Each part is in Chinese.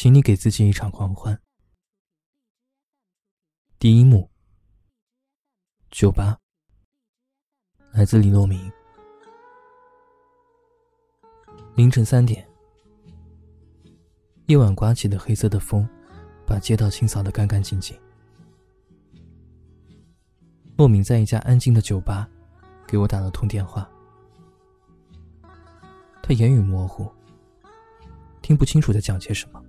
请你给自己一场狂欢。第一幕，酒吧，来自李洛明。凌晨三点，夜晚刮起的黑色的风，把街道清扫得干干净净。洛明在一家安静的酒吧，给我打了通电话。他言语模糊，听不清楚在讲些什么。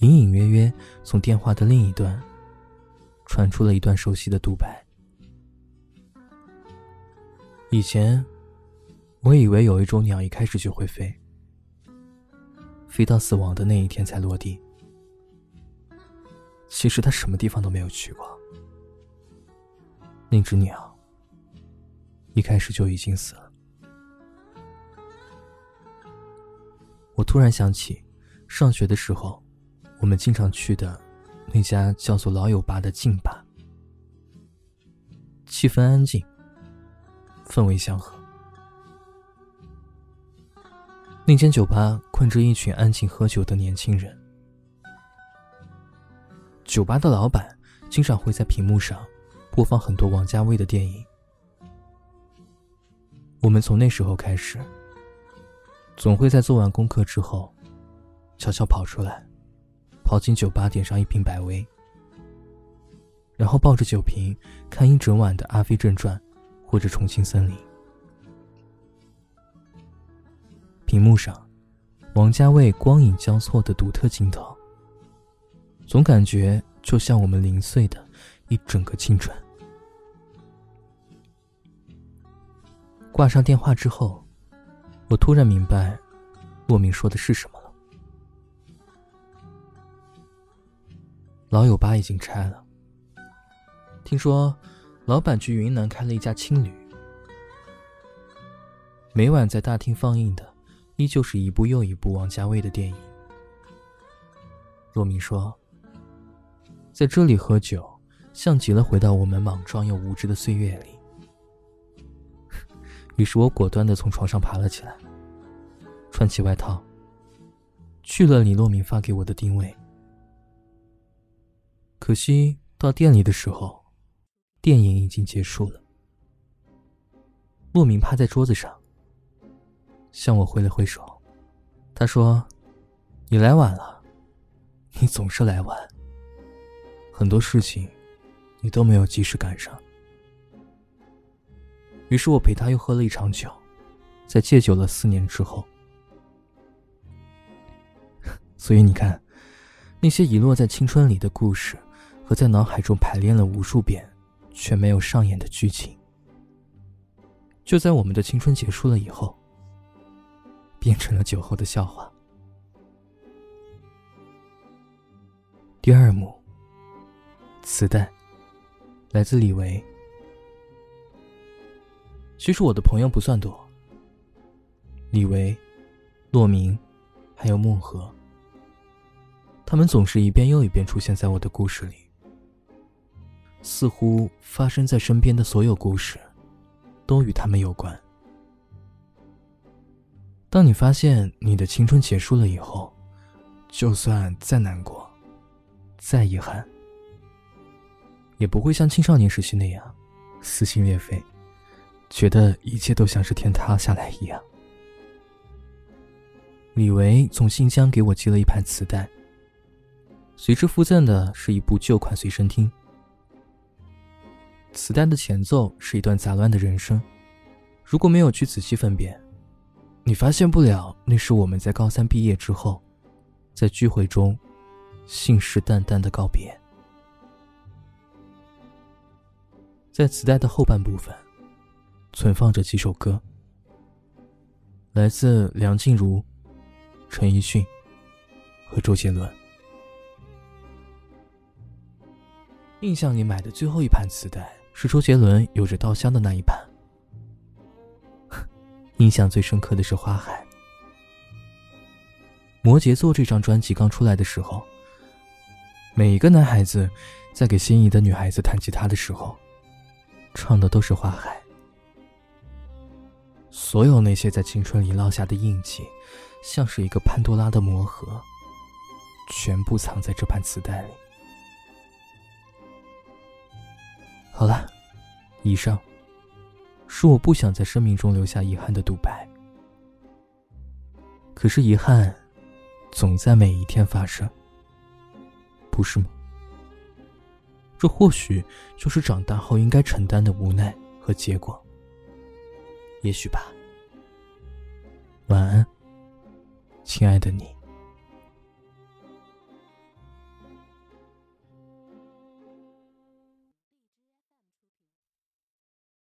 隐隐约约从电话的另一端，传出了一段熟悉的独白。以前，我以为有一种鸟一开始就会飞，飞到死亡的那一天才落地。其实它什么地方都没有去过。那只鸟，一开始就已经死了。我突然想起，上学的时候，我们经常去的那家叫做“老友吧”的静吧，气氛安静，氛围祥和。那间酒吧困着一群安静喝酒的年轻人。酒吧的老板经常会在屏幕上播放很多王家卫的电影。我们从那时候开始，总会在做完功课之后，悄悄跑出来，跑进酒吧点上一瓶百威，然后抱着酒瓶看一整晚的《阿飞正传》或者《重庆森林》。屏幕上，王家卫光影交错的独特镜头。总感觉就像我们零碎的一整个青春。挂上电话之后，我突然明白，洛明说的是什么老友吧已经拆了，听说老板去云南开了一家青旅，每晚在大厅放映的，依旧是一部又一部王家卫的电影。洛明说。在这里喝酒，像极了回到我们莽撞又无知的岁月里。于是我果断的从床上爬了起来，穿起外套，去了李洛明发给我的定位。可惜到店里的时候，电影已经结束了。洛明趴在桌子上，向我挥了挥手，他说：“你来晚了，你总是来晚。”很多事情，你都没有及时赶上。于是我陪他又喝了一场酒，在戒酒了四年之后。所以你看，那些遗落在青春里的故事，和在脑海中排练了无数遍却没有上演的剧情，就在我们的青春结束了以后，变成了酒后的笑话。第二幕。磁带，来自李维。其实我的朋友不算多。李维、骆明，还有孟和，他们总是一遍又一遍出现在我的故事里。似乎发生在身边的所有故事，都与他们有关。当你发现你的青春结束了以后，就算再难过，再遗憾。也不会像青少年时期那样撕心裂肺，觉得一切都像是天塌下来一样。李维从新疆给我寄了一盘磁带，随之附赠的是一部旧款随身听。磁带的前奏是一段杂乱的人声，如果没有去仔细分辨，你发现不了那是我们在高三毕业之后，在聚会中信誓旦旦的告别。在磁带的后半部分，存放着几首歌，来自梁静茹、陈奕迅和周杰伦。印象里买的最后一盘磁带是周杰伦有着稻香的那一盘。印象最深刻的是《花海》。摩羯座这张专辑刚出来的时候，每一个男孩子在给心仪的女孩子弹吉他的时候。唱的都是花海。所有那些在青春里落下的印记，像是一个潘多拉的魔盒，全部藏在这盘磁带里。好了，以上是我不想在生命中留下遗憾的独白。可是遗憾，总在每一天发生，不是吗？这或许就是长大后应该承担的无奈和结果。也许吧。晚安，亲爱的你。